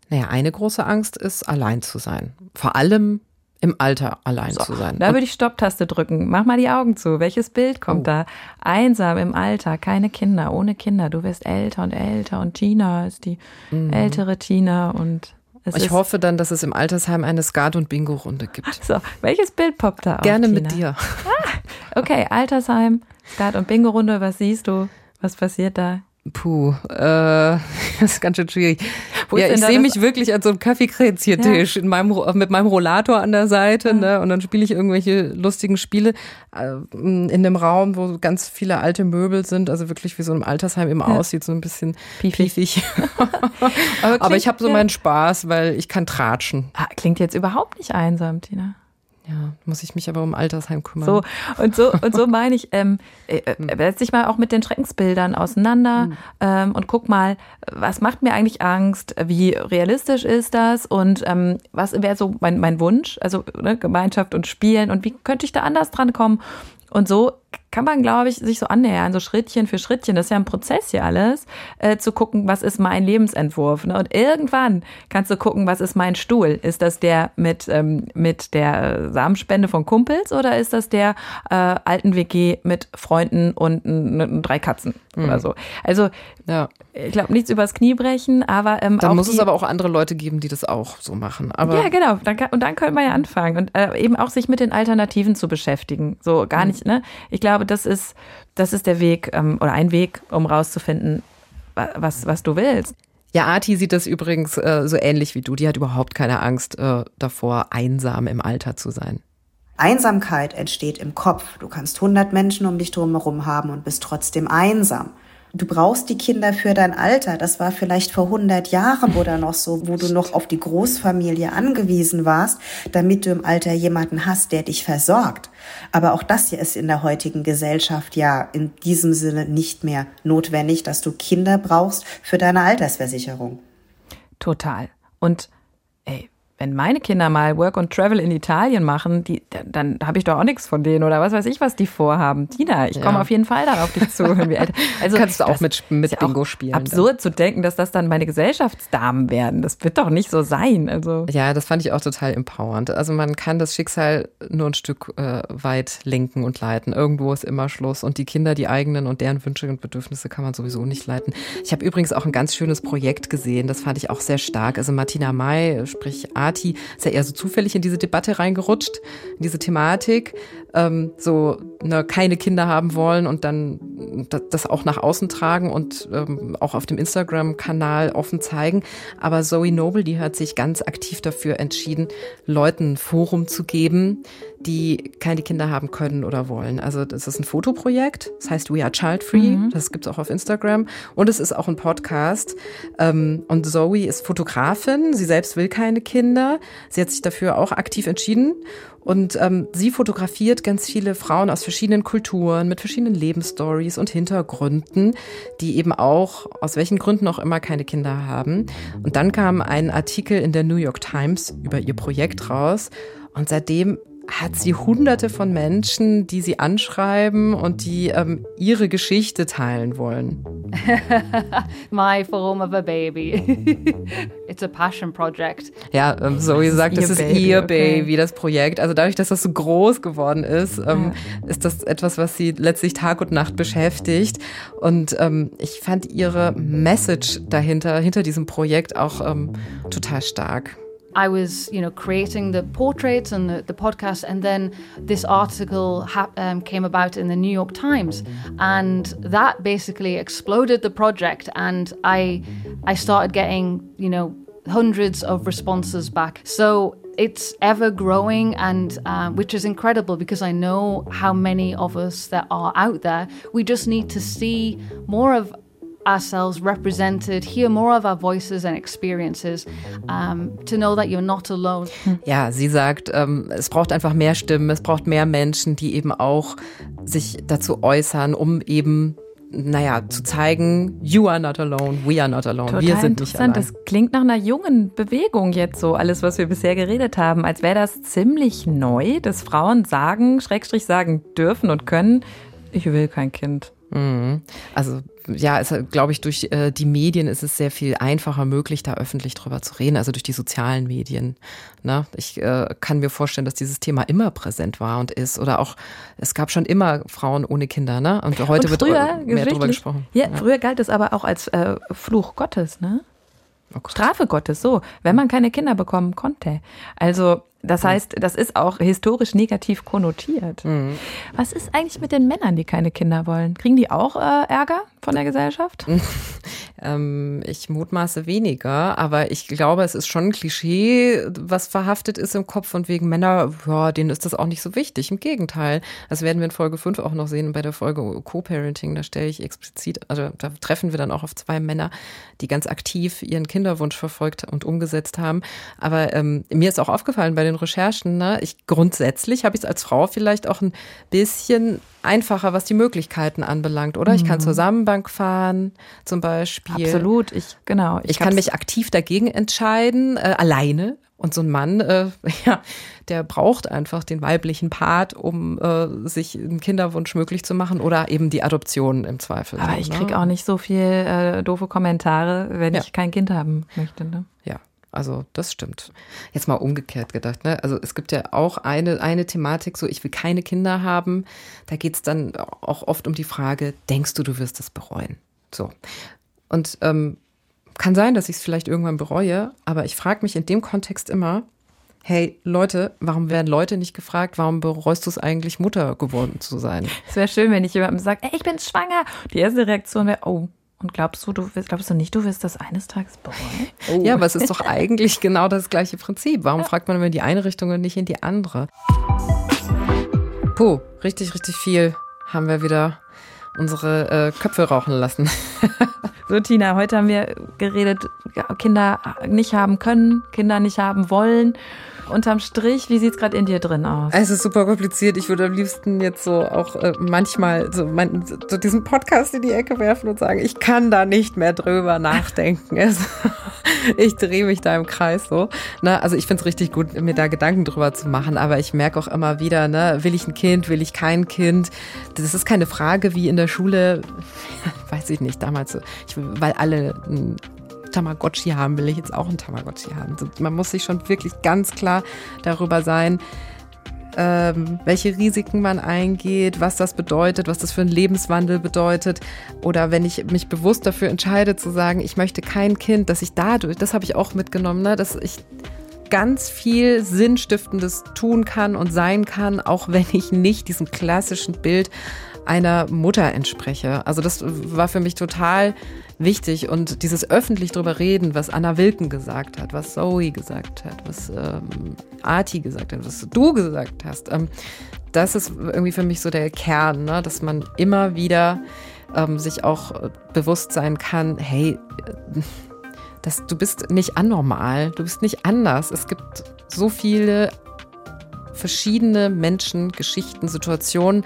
Naja, eine große Angst ist, allein zu sein. Vor allem im Alter allein so, zu sein. Da würde ich Stopptaste drücken. Mach mal die Augen zu. Welches Bild kommt oh. da? Einsam im Alter, keine Kinder, ohne Kinder. Du wirst älter und älter und Tina ist die mhm. ältere Tina und ich hoffe dann, dass es im Altersheim eine Skat- und Bingo-Runde gibt. So, welches Bild poppt da auf? Gerne Tina? mit dir. Ah, okay, Altersheim, Skat- und Bingo-Runde. Was siehst du? Was passiert da? Puh, äh, das ist ganz schön schwierig. Wo ja, ich sehe mich wirklich an so einem Kaffeekränzchen-Tisch ja. in meinem, mit meinem Rollator an der Seite, ja. ne? Und dann spiele ich irgendwelche lustigen Spiele äh, in einem Raum, wo ganz viele alte Möbel sind, also wirklich wie so ein Altersheim immer ja. aussieht, so ein bisschen piefig. piefig. Aber, Aber ich habe so meinen Spaß, weil ich kann tratschen. Ah, klingt jetzt überhaupt nicht einsam, Tina. Ja, muss ich mich aber um Altersheim kümmern. So, und so, und so meine ich, ähm, äh, äh hm. setz dich mal auch mit den Schreckensbildern auseinander mhm. ähm, und guck mal, was macht mir eigentlich Angst? Wie realistisch ist das? Und ähm, was wäre so mein, mein Wunsch? Also ne, Gemeinschaft und Spielen und wie könnte ich da anders dran kommen? Und so kann man, glaube ich, sich so annähern, so Schrittchen für Schrittchen, das ist ja ein Prozess hier alles, äh, zu gucken, was ist mein Lebensentwurf. Ne? Und irgendwann kannst du gucken, was ist mein Stuhl? Ist das der mit, ähm, mit der Samenspende von Kumpels oder ist das der äh, alten WG mit Freunden und n, drei Katzen mhm. oder so? Also, ja. ich glaube, nichts übers Knie brechen, aber ähm, Dann muss die, es aber auch andere Leute geben, die das auch so machen. Aber ja, genau. Dann kann, und dann können wir ja anfangen und äh, eben auch sich mit den Alternativen zu beschäftigen. So gar mhm. nicht, ne? Ich glaube, glaube, das ist, das ist der Weg ähm, oder ein Weg, um rauszufinden, was, was du willst. Ja, Arti sieht das übrigens äh, so ähnlich wie du. Die hat überhaupt keine Angst äh, davor, einsam im Alter zu sein. Einsamkeit entsteht im Kopf. Du kannst 100 Menschen um dich drumherum haben und bist trotzdem einsam. Du brauchst die Kinder für dein Alter. Das war vielleicht vor 100 Jahren oder noch so, wo du noch auf die Großfamilie angewiesen warst, damit du im Alter jemanden hast, der dich versorgt. Aber auch das hier ist in der heutigen Gesellschaft ja in diesem Sinne nicht mehr notwendig, dass du Kinder brauchst für deine Altersversicherung. Total. Und wenn meine Kinder mal Work and Travel in Italien machen, die, dann, dann habe ich doch auch nichts von denen oder was weiß ich, was die vorhaben. Tina, ich komme ja. auf jeden Fall darauf dich zu. Also kannst du auch mit, mit ja Bingo spielen. Absurd dann. zu denken, dass das dann meine Gesellschaftsdamen werden. Das wird doch nicht so sein. Also ja, das fand ich auch total empowernd. Also man kann das Schicksal nur ein Stück äh, weit lenken und leiten. Irgendwo ist immer Schluss und die Kinder, die eigenen und deren Wünsche und Bedürfnisse kann man sowieso nicht leiten. Ich habe übrigens auch ein ganz schönes Projekt gesehen. Das fand ich auch sehr stark. Also Martina May, sprich Party ist ja eher so zufällig in diese Debatte reingerutscht, in diese Thematik, ähm, so ne, keine Kinder haben wollen und dann das auch nach außen tragen und ähm, auch auf dem Instagram-Kanal offen zeigen. Aber Zoe Noble, die hat sich ganz aktiv dafür entschieden, Leuten ein Forum zu geben, die keine Kinder haben können oder wollen. Also das ist ein Fotoprojekt, das heißt We Are Child Free, mhm. das gibt's auch auf Instagram und es ist auch ein Podcast. Ähm, und Zoe ist Fotografin, sie selbst will keine Kinder, sie hat sich dafür auch aktiv entschieden und ähm, sie fotografiert ganz viele Frauen aus verschiedenen Kulturen, mit verschiedenen Lebensstories und Hintergründen, die eben auch, aus welchen Gründen auch immer, keine Kinder haben. Und dann kam ein Artikel in der New York Times über ihr Projekt raus. Und seitdem hat sie hunderte von Menschen, die sie anschreiben und die ähm, ihre Geschichte teilen wollen. My form of a baby. It's a passion project. Ja, ähm, Zoe sagt, das ist Baby, ihr Baby, okay. das Projekt. Also dadurch, dass das so groß geworden ist, ähm, ja. ist das etwas, was sie letztlich Tag und Nacht beschäftigt. Und ähm, ich fand ihre Message dahinter, hinter diesem Projekt auch ähm, total stark. I was, you know, creating the portraits and the, the podcast, and then this article ha- um, came about in the New York Times, and that basically exploded the project. And I, I started getting, you know, hundreds of responses back. So it's ever growing, and uh, which is incredible because I know how many of us that are out there. We just need to see more of ourselves represented, hear more of our voices and experiences, um, to know that you're not alone. Ja, sie sagt, ähm, es braucht einfach mehr Stimmen, es braucht mehr Menschen, die eben auch sich dazu äußern, um eben naja, zu zeigen, you are not alone, we are not alone, Total wir sind nicht allein. Das klingt nach einer jungen Bewegung jetzt so, alles, was wir bisher geredet haben, als wäre das ziemlich neu, dass Frauen sagen, Schrägstrich sagen dürfen und können, ich will kein Kind. Mhm. Also ja, glaube ich durch äh, die Medien ist es sehr viel einfacher möglich, da öffentlich drüber zu reden, also durch die sozialen Medien. Ne? Ich äh, kann mir vorstellen, dass dieses Thema immer präsent war und ist oder auch es gab schon immer Frauen ohne Kinder, ne? Und heute und wird früher, mehr drüber gesprochen. Ja, früher galt es aber auch als äh, Fluch Gottes, ne? Oh Gott. Strafe Gottes, so, wenn man keine Kinder bekommen konnte. Also, das heißt, das ist auch historisch negativ konnotiert. Mhm. Was ist eigentlich mit den Männern, die keine Kinder wollen? Kriegen die auch äh, Ärger von der Gesellschaft? Ähm, ich mutmaße weniger, aber ich glaube, es ist schon ein Klischee, was verhaftet ist im Kopf von wegen Männer, ja, denen ist das auch nicht so wichtig. Im Gegenteil. Das werden wir in Folge 5 auch noch sehen bei der Folge Co-Parenting. Da stelle ich explizit, also da treffen wir dann auch auf zwei Männer, die ganz aktiv ihren Kinderwunsch verfolgt und umgesetzt haben. Aber ähm, mir ist auch aufgefallen bei den Recherchen, ne, ich grundsätzlich habe ich es als Frau vielleicht auch ein bisschen einfacher, was die Möglichkeiten anbelangt, oder? Ich kann zur Samenbank fahren, zum Beispiel. Absolut, ich, genau. Ich, kann hab's- mich aktiv dagegen entscheiden, äh, alleine. Und so ein Mann, äh, ja, der braucht einfach den weiblichen Part, um äh, sich einen Kinderwunsch möglich zu machen oder eben die Adoption im Zweifel. Aber so, ich ne? krieg auch nicht so viel äh, doofe Kommentare, wenn Ja. ich kein Kind haben möchte. Ne? Ja, also das stimmt. Jetzt mal umgekehrt gedacht. Ne? Also es gibt ja auch eine, eine Thematik, so ich will keine Kinder haben. Da geht es dann auch oft um die Frage, denkst du, du wirst es bereuen? So. Und ähm, kann sein, dass ich es vielleicht irgendwann bereue, aber ich frage mich in dem Kontext immer, hey Leute, warum werden Leute nicht gefragt, warum bereust du es eigentlich, Mutter geworden zu sein? Es wäre schön, wenn ich jemandem sage, ey, ich bin schwanger. Die erste Reaktion wäre, oh, und glaubst du, du wirst, glaubst du nicht, du wirst das eines Tages bereuen? Oh. Ja, aber es ist doch eigentlich genau das gleiche Prinzip. Warum fragt man immer in die eine Richtung und nicht in die andere? Puh, richtig, richtig viel haben wir wieder unsere äh, Köpfe rauchen lassen. So, Tina, heute haben wir geredet, Kinder nicht haben können, Kinder nicht haben wollen. Unterm Strich, wie sieht's gerade in dir drin aus? Es ist super kompliziert. Ich würde am liebsten jetzt so auch äh, manchmal so, mein, so diesen Podcast in die Ecke werfen und sagen, ich kann da nicht mehr drüber nachdenken. Es, ich drehe mich da im Kreis so. Ne? Also ich finde es richtig gut, mir da Gedanken drüber zu machen, aber ich merke auch immer wieder, ne, will ich ein Kind, will ich kein Kind? Das ist keine Frage wie in der Schule, weiß ich nicht, damals, ich, weil alle ein Tamagotchi haben, will ich jetzt auch ein Tamagotchi haben. Man muss sich schon wirklich ganz klar darüber sein, ähm, welche Risiken man eingeht, was das bedeutet, was das für einen Lebenswandel bedeutet. Oder wenn ich mich bewusst dafür entscheide zu sagen, ich möchte kein Kind, dass ich dadurch, das habe ich auch mitgenommen, ne, dass ich ganz viel Sinnstiftendes tun kann und sein kann, auch wenn ich nicht diesem klassischen Bild einer Mutter entspreche. Also das war für mich total wichtig und dieses öffentlich drüber reden, was Anna Wilken gesagt hat, was Zoe gesagt hat, was ähm, Arti gesagt hat, was du gesagt hast, ähm, das ist irgendwie für mich so der Kern, ne? dass man immer wieder ähm, sich auch äh, bewusst sein kann, hey, äh, dass du bist nicht anormal, du bist nicht anders. Es gibt so viele verschiedene Menschen, Geschichten, Situationen.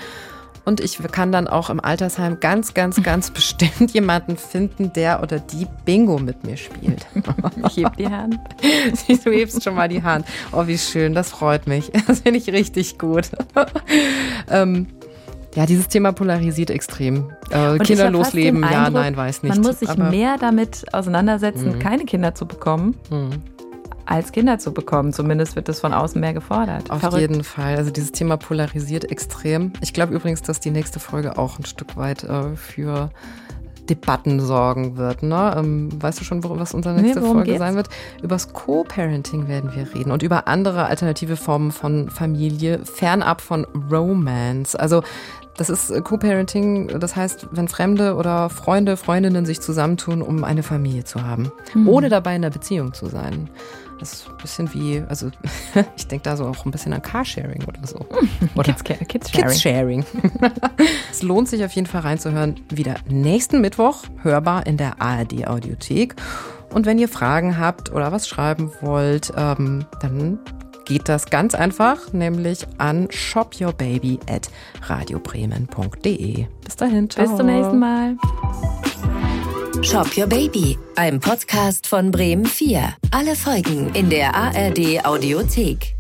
Und ich kann dann auch im Altersheim ganz, ganz, ganz bestimmt jemanden finden, der oder die Bingo mit mir spielt. Ich heb die Hand. Du hebst schon mal die Hand. Oh, wie schön, das freut mich. Das finde ich richtig gut. ähm, ja, dieses Thema polarisiert extrem. Äh, Kinder losleben, den ja, Eindruck, nein, weiß nicht. Man muss sich mehr damit auseinandersetzen, Mhm. keine Kinder zu bekommen, Hm. Als Kinder zu bekommen. Zumindest wird das von außen mehr gefordert. Auf Verrückt. jeden Fall. Also dieses Thema polarisiert extrem. Ich glaube übrigens, dass die nächste Folge auch ein Stück weit äh, für Debatten sorgen wird. Ne? Ähm, weißt du schon, was unsere nächste nee, Folge geht's? sein wird? Übers Co-Parenting werden wir reden und über andere alternative Formen von Familie, fernab von Romance. Also das ist äh, Co-Parenting, das heißt, wenn Fremde oder Freunde, Freundinnen sich zusammentun, um eine Familie zu haben, mhm. ohne dabei in einer Beziehung zu sein. Das ist ein bisschen wie, also ich denke da so auch ein bisschen an Carsharing oder so. Oder Kids, Kids Sharing. Kids Sharing. es lohnt sich auf jeden Fall reinzuhören. Wieder nächsten Mittwoch hörbar in der ARD Audiothek. Und wenn ihr Fragen habt oder was schreiben wollt, ähm, dann geht das ganz einfach, nämlich an shopyourbaby at radiobremen.de. Bis dahin, ciao. Bis zum nächsten Mal. Shop Your Baby, ein Podcast von Bremen 4. Alle Folgen in der ARD Audiothek.